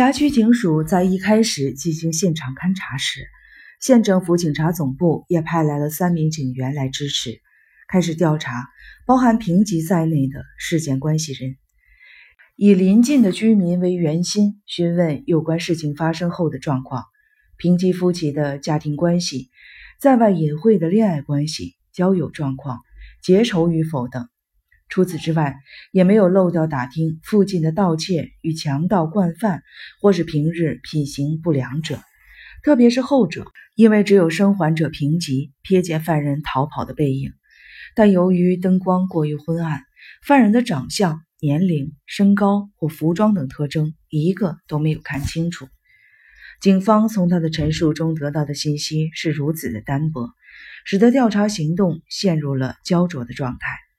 辖区警署在一开始进行现场勘查时，县政府警察总部也派来了三名警员来支持，开始调查包含平吉在内的事件关系人，以邻近的居民为圆心，询问有关事情发生后的状况，平吉夫妻的家庭关系，在外隐晦的恋爱关系、交友状况、结仇与否等。除此之外，也没有漏掉打听附近的盗窃与强盗惯犯，或是平日品行不良者。特别是后者，因为只有生还者平吉瞥见犯人逃跑的背影，但由于灯光过于昏暗，犯人的长相、年龄、身高或服装等特征一个都没有看清楚。警方从他的陈述中得到的信息是如此的单薄，使得调查行动陷入了焦灼的状态。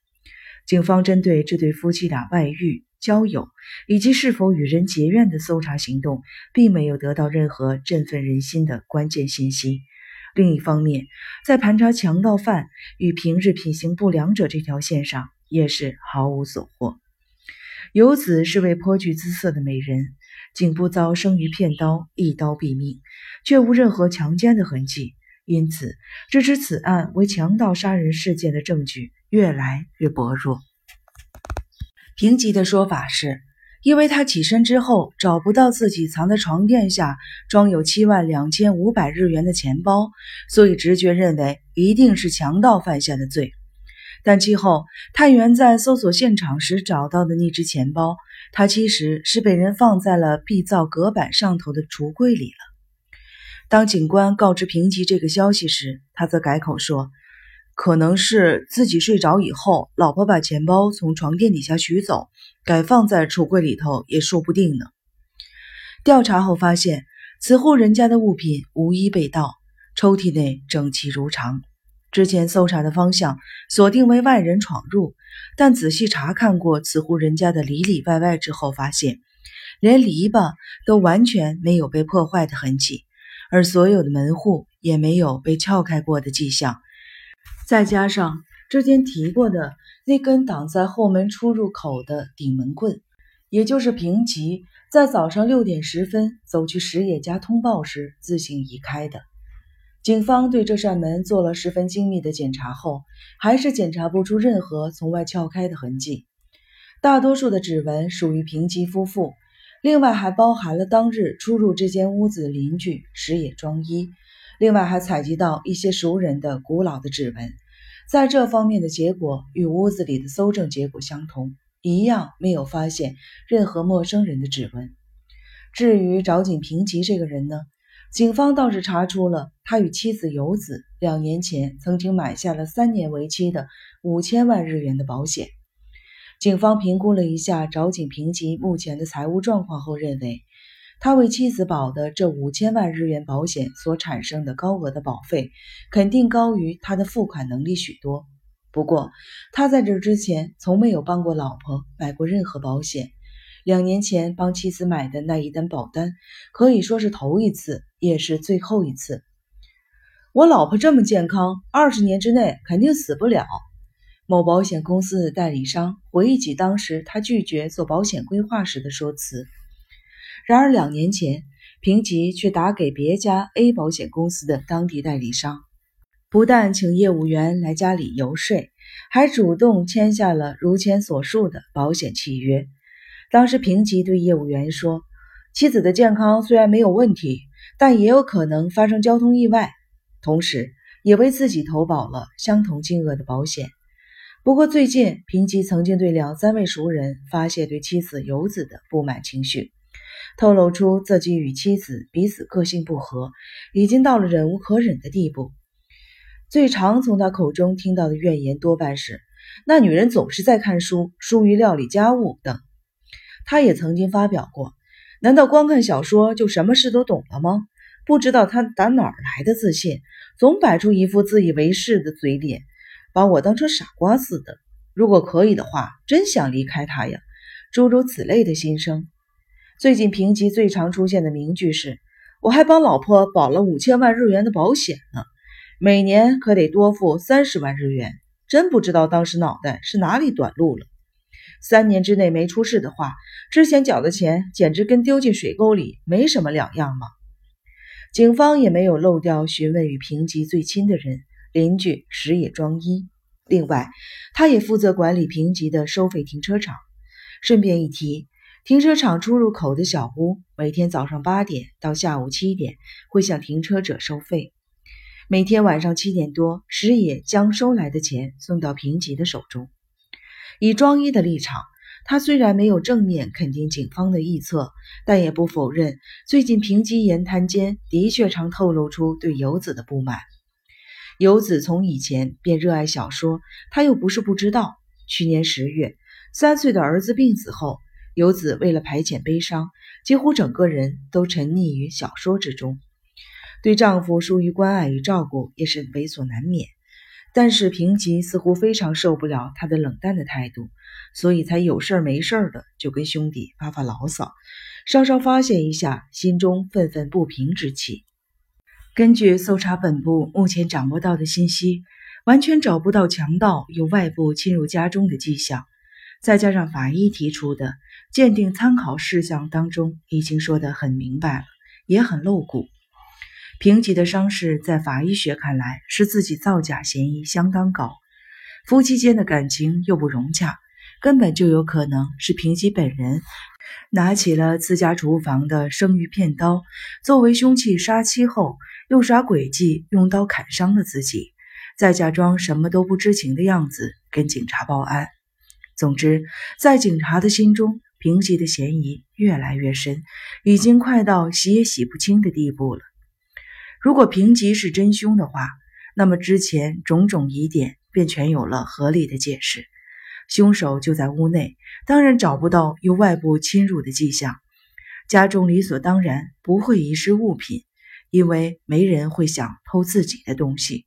警方针对这对夫妻俩外遇、交友以及是否与人结怨的搜查行动，并没有得到任何振奋人心的关键信息。另一方面，在盘查强盗犯与平日品行不良者这条线上，也是毫无所获。游子是位颇具姿色的美人，颈部遭生鱼片刀一刀毙命，却无任何强奸的痕迹，因此支持此案为强盗杀人事件的证据。越来越薄弱。平吉的说法是，因为他起身之后找不到自己藏在床垫下装有七万两千五百日元的钱包，所以直觉认为一定是强盗犯下的罪。但其后探员在搜索现场时找到的那只钱包，它其实是被人放在了壁灶隔板上头的橱柜里了。当警官告知平吉这个消息时，他则改口说。可能是自己睡着以后，老婆把钱包从床垫底下取走，改放在橱柜里头，也说不定呢。调查后发现，此户人家的物品无一被盗，抽屉内整齐如常。之前搜查的方向锁定为外人闯入，但仔细查看过此户人家的里里外外之后，发现连篱笆都完全没有被破坏的痕迹，而所有的门户也没有被撬开过的迹象。再加上之前提过的那根挡在后门出入口的顶门棍，也就是平吉在早上六点十分走去石野家通报时自行移开的。警方对这扇门做了十分精密的检查后，还是检查不出任何从外撬开的痕迹。大多数的指纹属于平吉夫妇，另外还包含了当日出入这间屋子的邻居石野庄一。另外还采集到一些熟人的古老的指纹，在这方面的结果与屋子里的搜证结果相同，一样没有发现任何陌生人的指纹。至于找井平吉这个人呢，警方倒是查出了他与妻子游子两年前曾经买下了三年为期的五千万日元的保险。警方评估了一下找井平吉目前的财务状况后认为。他为妻子保的这五千万日元保险所产生的高额的保费，肯定高于他的付款能力许多。不过，他在这之前从没有帮过老婆买过任何保险。两年前帮妻子买的那一单保单，可以说是头一次，也是最后一次。我老婆这么健康，二十年之内肯定死不了。某保险公司的代理商回忆起当时他拒绝做保险规划时的说辞。然而两年前，平吉却打给别家 A 保险公司的当地代理商，不但请业务员来家里游说，还主动签下了如前所述的保险契约。当时平吉对业务员说：“妻子的健康虽然没有问题，但也有可能发生交通意外。”同时，也为自己投保了相同金额的保险。不过，最近平吉曾经对两三位熟人发泄对妻子游子的不满情绪。透露出自己与妻子彼此个性不合，已经到了忍无可忍的地步。最常从他口中听到的怨言多半是：那女人总是在看书，疏于料理家务等。他也曾经发表过：难道光看小说就什么事都懂了吗？不知道他打哪儿来的自信，总摆出一副自以为是的嘴脸，把我当成傻瓜似的。如果可以的话，真想离开他呀！诸如此类的心声。最近评级最常出现的名句是：“我还帮老婆保了五千万日元的保险呢，每年可得多付三十万日元。”真不知道当时脑袋是哪里短路了。三年之内没出事的话，之前缴的钱简直跟丢进水沟里没什么两样嘛。警方也没有漏掉询问与平吉最亲的人邻居石野庄一。另外，他也负责管理平吉的收费停车场。顺便一提，停车场出入口的小屋每天早上八点到下午七点会向停车者收费。每天晚上七点多，石野将收来的钱送到平吉的手中。以庄一的立场，他虽然没有正面肯定警方的臆测，但也不否认最近平吉言谈间的确常透露出对游子的不满。游子从以前便热爱小说，他又不是不知道。去年十月，三岁的儿子病死后，游子为了排遣悲伤，几乎整个人都沉溺于小说之中。对丈夫疏于关爱与照顾也是为所难免。但是平吉似乎非常受不了他的冷淡的态度，所以才有事儿没事儿的就跟兄弟发发牢骚，稍稍发泄一下心中愤愤不平之气。根据搜查本部目前掌握到的信息，完全找不到强盗有外部侵入家中的迹象。再加上法医提出的鉴定参考事项当中已经说得很明白了，也很露骨。平吉的伤势在法医学看来是自己造假嫌疑相当高，夫妻间的感情又不融洽，根本就有可能是平吉本人。拿起了自家厨房的生鱼片刀作为凶器杀妻后，又耍诡计用刀砍伤了自己，再假装什么都不知情的样子跟警察报案。总之，在警察的心中，平吉的嫌疑越来越深，已经快到洗也洗不清的地步了。如果平吉是真凶的话，那么之前种种疑点便全有了合理的解释。凶手就在屋内，当然找不到有外部侵入的迹象。家中理所当然不会遗失物品，因为没人会想偷自己的东西。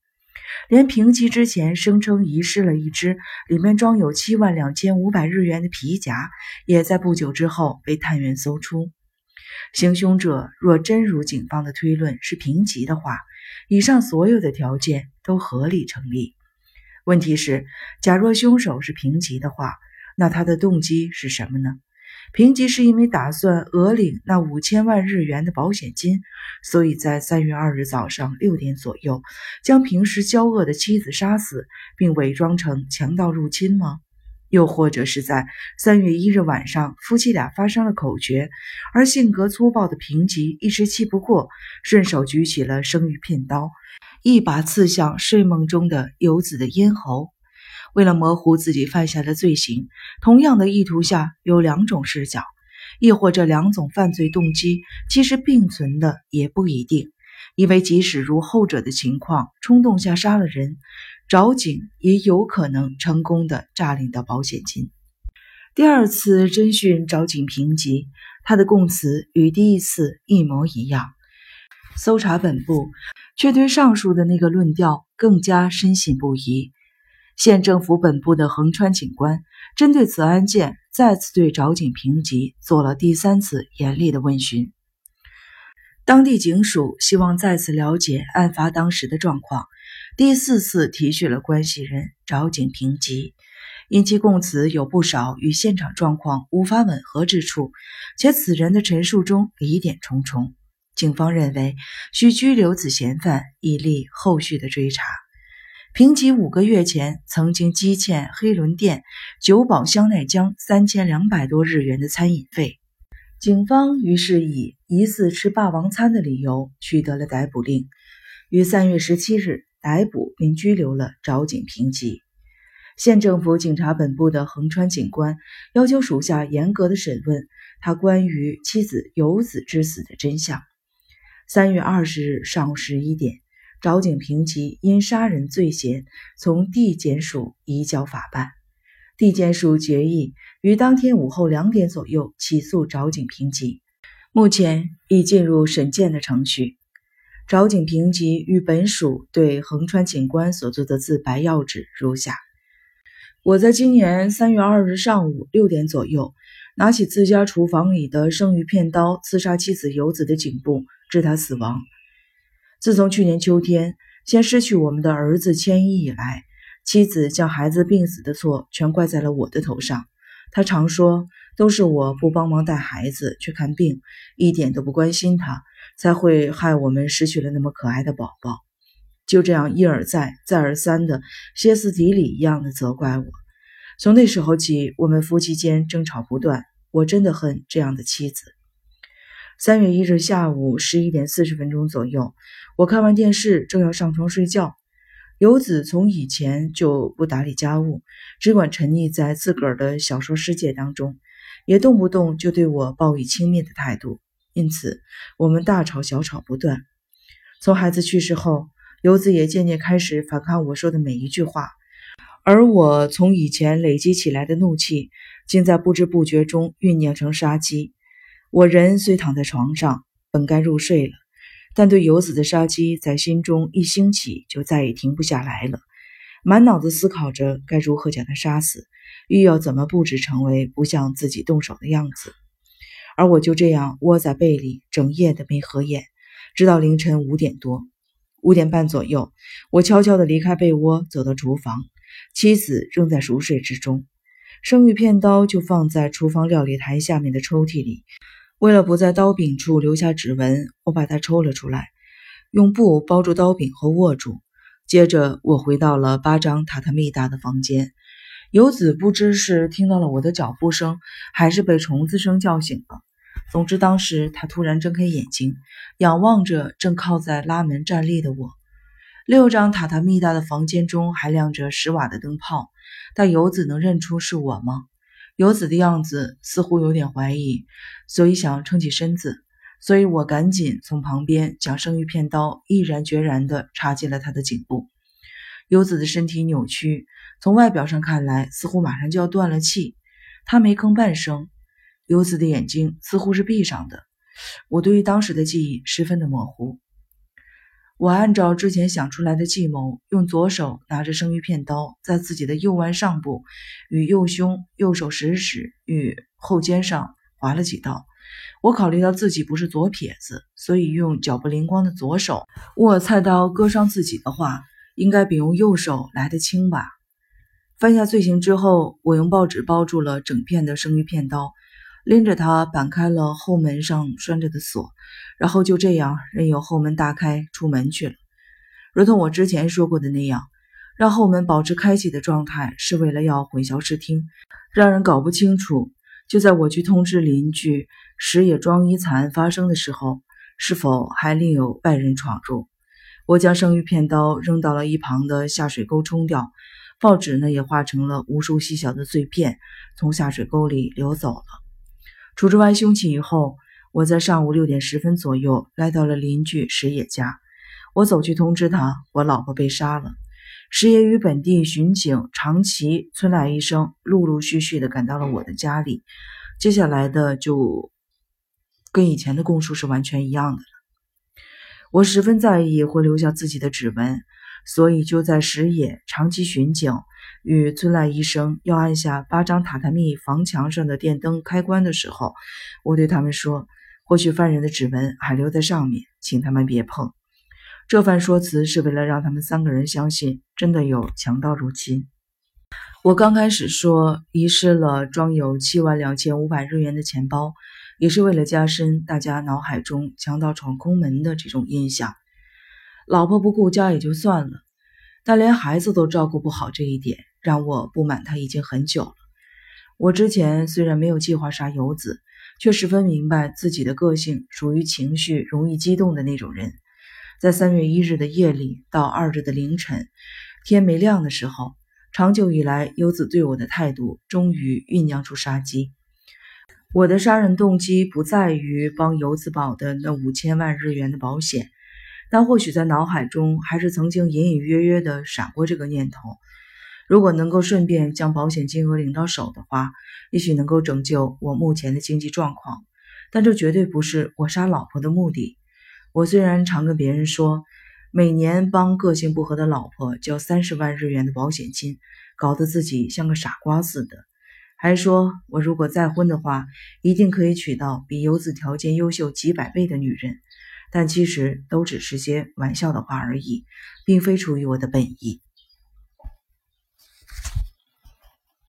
连平吉之前声称遗失了一只里面装有七万两千五百日元的皮夹，也在不久之后被探员搜出。行凶者若真如警方的推论是平吉的话，以上所有的条件都合理成立。问题是，假若凶手是平吉的话，那他的动机是什么呢？平吉是因为打算讹领那五千万日元的保险金，所以在三月二日早上六点左右，将平时娇恶的妻子杀死，并伪装成强盗入侵吗？又或者是在三月一日晚上，夫妻俩发生了口角，而性格粗暴的平吉一时气不过，顺手举起了生鱼片刀。一把刺向睡梦中的游子的咽喉。为了模糊自己犯下的罪行，同样的意图下有两种视角，亦或这两种犯罪动机其实并存的也不一定。因为即使如后者的情况，冲动下杀了人，找警也有可能成功的诈领到保险金。第二次侦讯找警评级，他的供词与第一次一模一样。搜查本部。却对上述的那个论调更加深信不疑。县政府本部的横川警官针对此案件，再次对找井平吉做了第三次严厉的问询。当地警署希望再次了解案发当时的状况，第四次提取了关系人找井平吉，因其供词有不少与现场状况无法吻合之处，且此人的陈述中疑点重重。警方认为需拘留此嫌犯，以利后续的追查。平吉五个月前曾经积欠黑轮店九保香奈江三千两百多日元的餐饮费，警方于是以疑似吃霸王餐的理由取得了逮捕令，于三月十七日逮捕并拘留了找井平吉。县政府警察本部的横川警官要求属下严格的审问他关于妻子游子之死的真相。三月二十日上午十一点，找井平吉因杀人罪嫌从地检署移交法办。地检署决议于当天午后两点左右起诉找井平吉，目前已进入审检的程序。找井平吉与本署对横川警官所做的自白要旨如下：我在今年三月二日上午六点左右，拿起自家厨房里的生鱼片刀，刺杀妻子游子的颈部。致他死亡。自从去年秋天先失去我们的儿子千一以来，妻子将孩子病死的错全怪在了我的头上。他常说都是我不帮忙带孩子去看病，一点都不关心他，才会害我们失去了那么可爱的宝宝。就这样一而再、再而三的歇斯底里一样的责怪我。从那时候起，我们夫妻间争吵不断。我真的恨这样的妻子。三月一日下午十一点四十分钟左右，我看完电视，正要上床睡觉。游子从以前就不打理家务，只管沉溺在自个儿的小说世界当中，也动不动就对我报以轻蔑的态度。因此，我们大吵小吵不断。从孩子去世后，游子也渐渐开始反抗我说的每一句话，而我从以前累积起来的怒气，竟在不知不觉中酝酿成杀机。我人虽躺在床上，本该入睡了。但对游子的杀机在心中一兴起，就再也停不下来了，满脑子思考着该如何将他杀死，欲要怎么布置成为不像自己动手的样子。而我就这样窝在被里，整夜的没合眼，直到凌晨五点多，五点半左右，我悄悄地离开被窝，走到厨房，妻子仍在熟睡之中，生鱼片刀就放在厨房料理台下面的抽屉里。为了不在刀柄处留下指纹，我把它抽了出来，用布包住刀柄后握住。接着，我回到了八张榻榻米大的房间。游子不知是听到了我的脚步声，还是被虫子声叫醒了。总之，当时他突然睁开眼睛，仰望着正靠在拉门站立的我。六张榻榻米大的房间中还亮着十瓦的灯泡，但游子能认出是我吗？游子的样子似乎有点怀疑，所以想撑起身子，所以我赶紧从旁边将生鱼片刀毅然决然地插进了他的颈部。游子的身体扭曲，从外表上看来似乎马上就要断了气。他没吭半声。游子的眼睛似乎是闭上的。我对于当时的记忆十分的模糊。我按照之前想出来的计谋，用左手拿着生鱼片刀，在自己的右腕上部、与右胸、右手食指与后肩上划了几刀。我考虑到自己不是左撇子，所以用脚不灵光的左手握菜刀割伤自己的话，应该比用右手来得轻吧。犯下罪行之后，我用报纸包住了整片的生鱼片刀。拎着它，扳开了后门上拴着的锁，然后就这样任由后门大开，出门去了。如同我之前说过的那样，让后门保持开启的状态，是为了要混淆视听，让人搞不清楚。就在我去通知邻居石野庄一惨案发生的时候，是否还另有外人闯入？我将生鱼片刀扔到了一旁的下水沟冲掉，报纸呢也化成了无数细小的碎片，从下水沟里流走了。处置完凶器以后，我在上午六点十分左右来到了邻居石野家。我走去通知他，我老婆被杀了。石野与本地巡警长崎村濑医生陆陆续续的赶到了我的家里。接下来的就跟以前的供述是完全一样的了。我十分在意会留下自己的指纹，所以就在石野长崎巡警。与村濑医生要按下八张榻榻米房墙上的电灯开关的时候，我对他们说：“或许犯人的指纹还留在上面，请他们别碰。”这番说辞是为了让他们三个人相信真的有强盗入侵。我刚开始说遗失了装有七万两千五百日元的钱包，也是为了加深大家脑海中强盗闯空门的这种印象。老婆不顾家也就算了，但连孩子都照顾不好这一点。让我不满他已经很久了。我之前虽然没有计划杀游子，却十分明白自己的个性属于情绪容易激动的那种人。在三月一日的夜里到二日的凌晨，天没亮的时候，长久以来游子对我的态度终于酝酿出杀机。我的杀人动机不在于帮游子保的那五千万日元的保险，但或许在脑海中还是曾经隐隐约约的闪过这个念头。如果能够顺便将保险金额领到手的话，也许能够拯救我目前的经济状况。但这绝对不是我杀老婆的目的。我虽然常跟别人说，每年帮个性不合的老婆交三十万日元的保险金，搞得自己像个傻瓜似的，还说我如果再婚的话，一定可以娶到比游子条件优秀几百倍的女人。但其实都只是些玩笑的话而已，并非出于我的本意。